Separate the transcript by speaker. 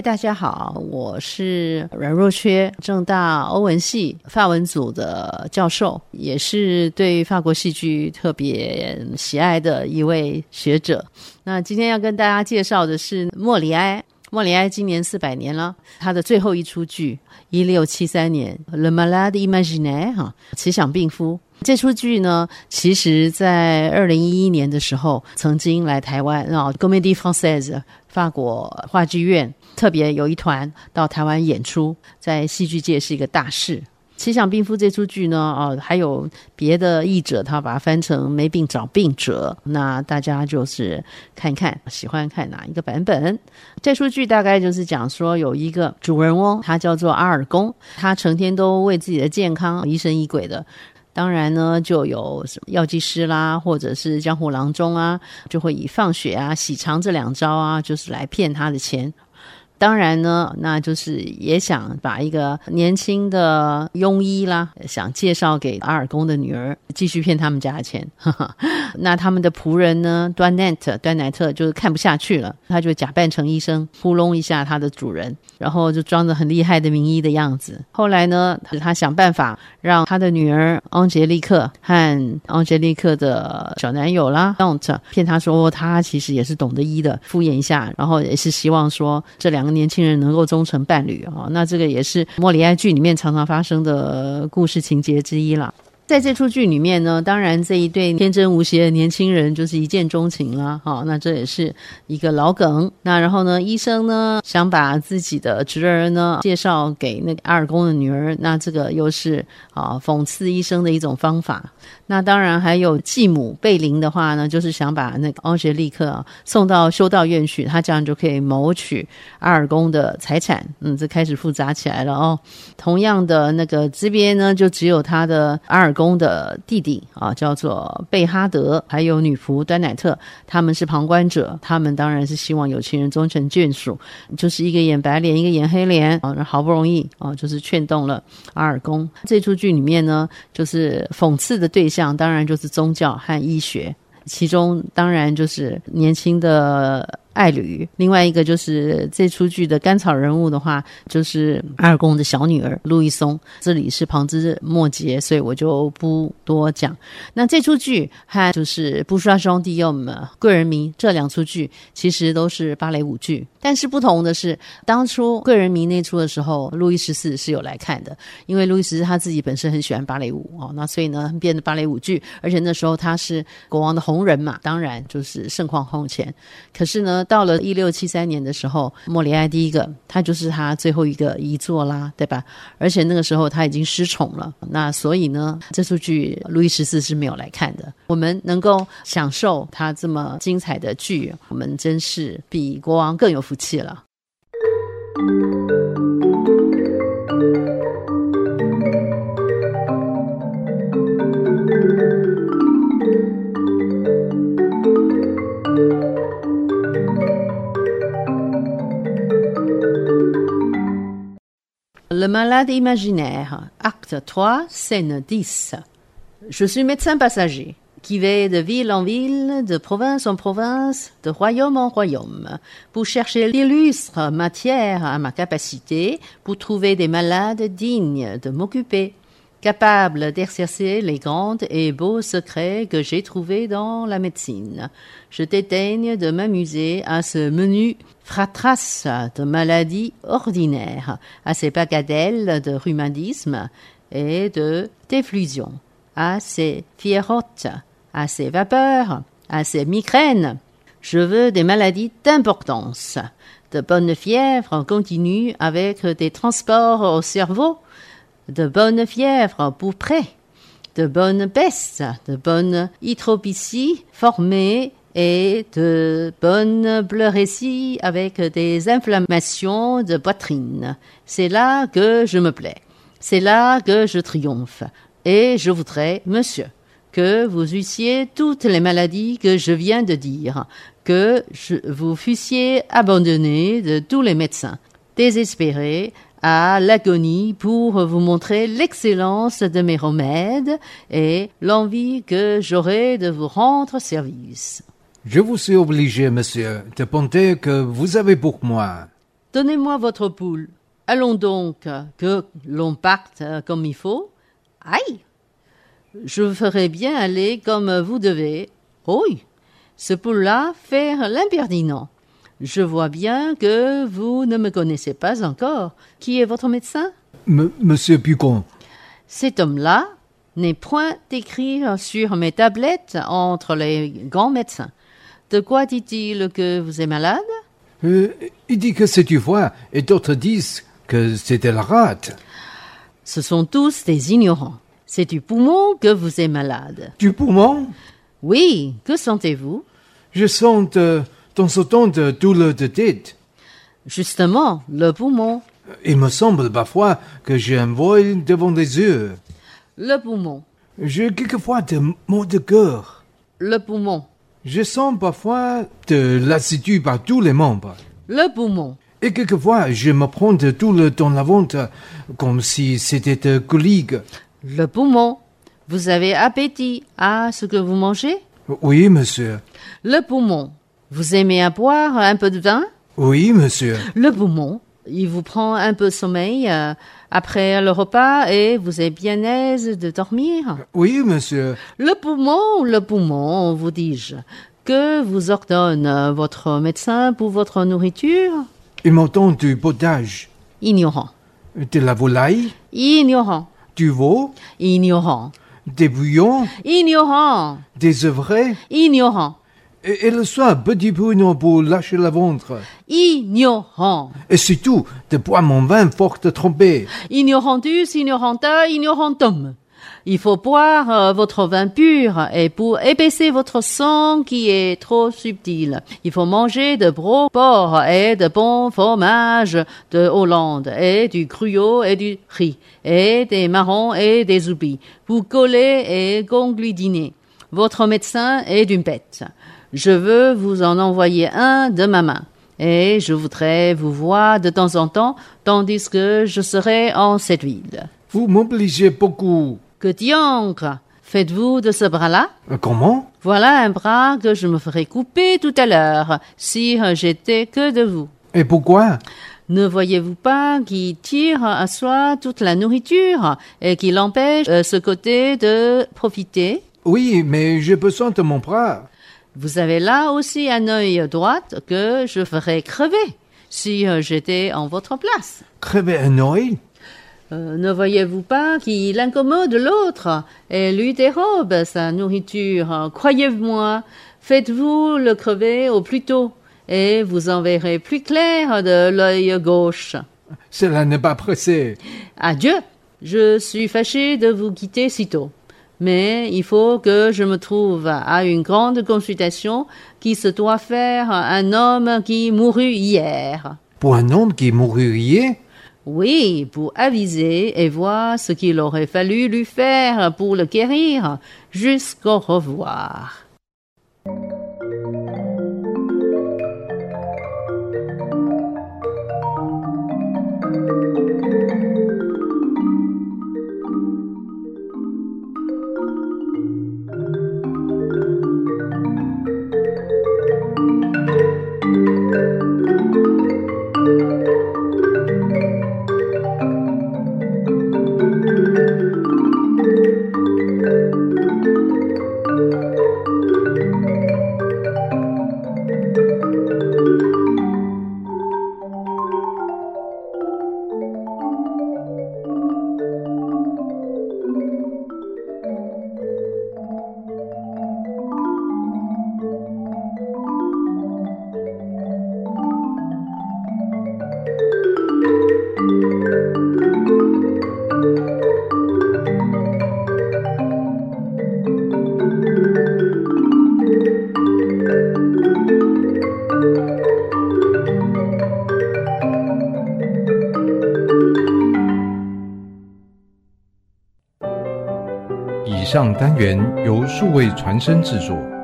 Speaker 1: 大家好，我是阮若缺，正大欧文系法文组的教授，也是对法国戏剧特别喜爱的一位学者。那今天要跟大家介绍的是莫里埃。莫里埃今年四百年了，他的最后一出剧，一六七三年《Le Malade Imaginaire》哈，奇想病夫。这出剧呢，其实在二零一一年的时候，曾经来台湾啊，Comédie Française 法国话剧院特别有一团到台湾演出，在戏剧界是一个大事。《奇想病夫》这出剧呢，哦，还有别的译者，他把它翻成《没病找病者》。那大家就是看看，喜欢看哪一个版本？这出剧大概就是讲说，有一个主人翁，他叫做阿尔公，他成天都为自己的健康疑神疑鬼的。当然呢，就有什么药剂师啦，或者是江湖郎中啊，就会以放血啊、洗肠这两招啊，就是来骗他的钱。当然呢，那就是也想把一个年轻的庸医啦，想介绍给阿尔公的女儿，继续骗他们家的钱。那他们的仆人呢，端奈特，端奈特就是看不下去了，他就假扮成医生，糊弄一下他的主人，然后就装着很厉害的名医的样子。后来呢，他想办法让他的女儿昂杰利克和昂杰利克的小男友啦，Don't 骗他说他其实也是懂得医的，敷衍一下，然后也是希望说这两年轻人能够终成伴侣啊，那这个也是莫里哀剧里面常常发生的故事情节之一了。在这出剧里面呢，当然这一对天真无邪的年轻人就是一见钟情了，哈，那这也是一个老梗。那然后呢，医生呢想把自己的侄儿呢介绍给那个阿尔公的女儿，那这个又是啊讽刺医生的一种方法。那当然还有继母贝林的话呢，就是想把那个奥杰利克送到修道院去，他这样就可以谋取阿尔公的财产。嗯，这开始复杂起来了哦。同样的那个这边呢，就只有他的阿尔。公的弟弟啊，叫做贝哈德，还有女仆端乃特，他们是旁观者。他们当然是希望有情人终成眷属，就是一个演白脸，一个演黑脸啊。好不容易啊，就是劝动了阿尔公。这出剧里面呢，就是讽刺的对象，当然就是宗教和医学，其中当然就是年轻的。爱侣，另外一个就是这出剧的甘草人物的话，就是阿尔公的小女儿路易松。这里是旁枝末节，所以我就不多讲。那这出剧和就是不刷兄弟要么贵人迷这两出剧，其实都是芭蕾舞剧。但是不同的是，当初个人迷那出的时候，路易十四是有来看的，因为路易十四他自己本身很喜欢芭蕾舞哦，那所以呢变的芭蕾舞剧，而且那时候他是国王的红人嘛，当然就是盛况空前。可是呢。到了 一六七三年的时候，莫里埃第一个，他就是他最后一个遗作啦，对吧？而且那个时候他已经失宠了，那所以呢，这出剧路易十四是没有来看的。我们能够享受他这么精彩的剧，我们真是比国王更有 福气了。Le malade imaginaire, acte 3, scène 10. Je suis médecin passager, qui vais de ville en ville, de province en province, de royaume en royaume, pour chercher l'illustre matière à ma capacité, pour trouver des malades dignes de m'occuper, capables d'exercer les grands et beaux secrets que j'ai trouvés dans la médecine. Je dédaigne de m'amuser à ce menu fratras de maladies ordinaires, à ces bagatelles de rhumatisme et de déflusion, à ces fiérotes, à ces vapeurs, à ces migraines. Je veux des maladies d'importance, de bonnes fièvres continues avec des transports au cerveau, de bonnes fièvres pour près, de bonnes pestes, de bonnes hydropicies formées et de bonnes pleurésies avec des inflammations de poitrine. C'est là que je me plais. C'est là que je triomphe. Et je voudrais, monsieur, que vous eussiez toutes les maladies que je viens de dire, que je, vous fussiez abandonné de tous les médecins, désespéré à l'agonie pour vous montrer l'excellence de mes remèdes et l'envie que j'aurai de vous rendre service.
Speaker 2: Je vous suis obligé, monsieur, de penser que vous avez pour moi
Speaker 1: Donnez-moi votre poule. Allons donc, que l'on parte comme il faut. Aïe Je ferai bien aller comme vous devez. Oui, ce poule-là faire l'impertinent. Je vois bien que vous ne me connaissez pas encore. Qui est votre médecin?
Speaker 2: M- Monsieur Pugon,
Speaker 1: Cet homme-là n'est point écrit sur mes tablettes entre les grands médecins. De quoi dit-il que vous êtes malade?
Speaker 2: Euh, il dit que c'est du foie et d'autres disent que c'était la rate.
Speaker 1: Ce sont tous des ignorants. C'est du poumon que vous êtes malade.
Speaker 2: Du poumon
Speaker 1: Oui, que sentez-vous?
Speaker 2: Je sens de temps en temps de douleur de tête.
Speaker 1: Justement, le poumon.
Speaker 2: Il me semble parfois que j'ai un voile devant les yeux.
Speaker 1: Le poumon.
Speaker 2: J'ai quelquefois des maux de cœur.
Speaker 1: Le poumon.
Speaker 2: Je sens parfois de lassitude par tous les membres.
Speaker 1: Le poumon.
Speaker 2: Et quelquefois, je me prends de douleur dans la ventre, comme si c'était colique.
Speaker 1: Le poumon. Vous avez appétit à ce que vous mangez?
Speaker 2: Oui, monsieur.
Speaker 1: Le poumon. Vous aimez à boire un peu de vin?
Speaker 2: Oui, monsieur.
Speaker 1: Le poumon. Il vous prend un peu sommeil euh, après le repas et vous êtes bien aise de dormir?
Speaker 2: Oui, monsieur.
Speaker 1: Le poumon, le poumon, vous dis-je. Que vous ordonne votre médecin pour votre nourriture?
Speaker 2: Il m'entend du potage,
Speaker 1: Ignorant.
Speaker 2: de la volaille,
Speaker 1: Ignorant.
Speaker 2: Du veau,
Speaker 1: Ignorant.
Speaker 2: des bouillons,
Speaker 1: Ignorant.
Speaker 2: des œuvrets,
Speaker 1: Ignorant.
Speaker 2: et, et le soir, petit pruneau pour lâcher la ventre.
Speaker 1: Ignorant.
Speaker 2: Et surtout, de boire mon vin fort trempé.
Speaker 1: Ignorantus, ignoranta, ignorantum. Il faut boire euh, votre vin pur et pour épaisser votre sang qui est trop subtil. Il faut manger de gros porc et de bons fromages de Hollande et du cruau et du riz et des marrons et des oublis pour coller et conglutiner. Votre médecin est d'une bête. Je veux vous en envoyer un de ma main. Et je voudrais vous voir de temps en temps, tandis que je serai en cette ville.
Speaker 2: Vous m'obligez beaucoup.
Speaker 1: Que diantre Faites-vous de ce bras-là?
Speaker 2: Euh, Comment?
Speaker 1: Voilà un bras que je me ferais couper tout à l'heure, si j'étais que de vous.
Speaker 2: Et pourquoi?
Speaker 1: Ne voyez-vous pas qu'il tire à soi toute la nourriture et qu'il empêche euh, ce côté de profiter?
Speaker 2: Oui, mais j'ai besoin de mon bras.
Speaker 1: Vous avez là aussi un œil droit que je ferais crever si euh, j'étais en votre place.
Speaker 2: Crever un oeil
Speaker 1: Euh, ne voyez-vous pas qu'il incommode l'autre et lui dérobe sa nourriture? Croyez-moi, faites-vous le crever au plus tôt et vous en verrez plus clair de l'œil gauche.
Speaker 2: Cela n'est pas pressé.
Speaker 1: Adieu. Je suis fâché de vous quitter si tôt. Mais il faut que je me trouve à une grande consultation qui se doit faire un homme qui mourut hier.
Speaker 2: Pour un homme qui mourut hier?
Speaker 1: Oui, pour aviser et voir ce qu'il aurait fallu lui faire pour le guérir. Jusqu'au revoir.
Speaker 3: 上单元由数位传声制作。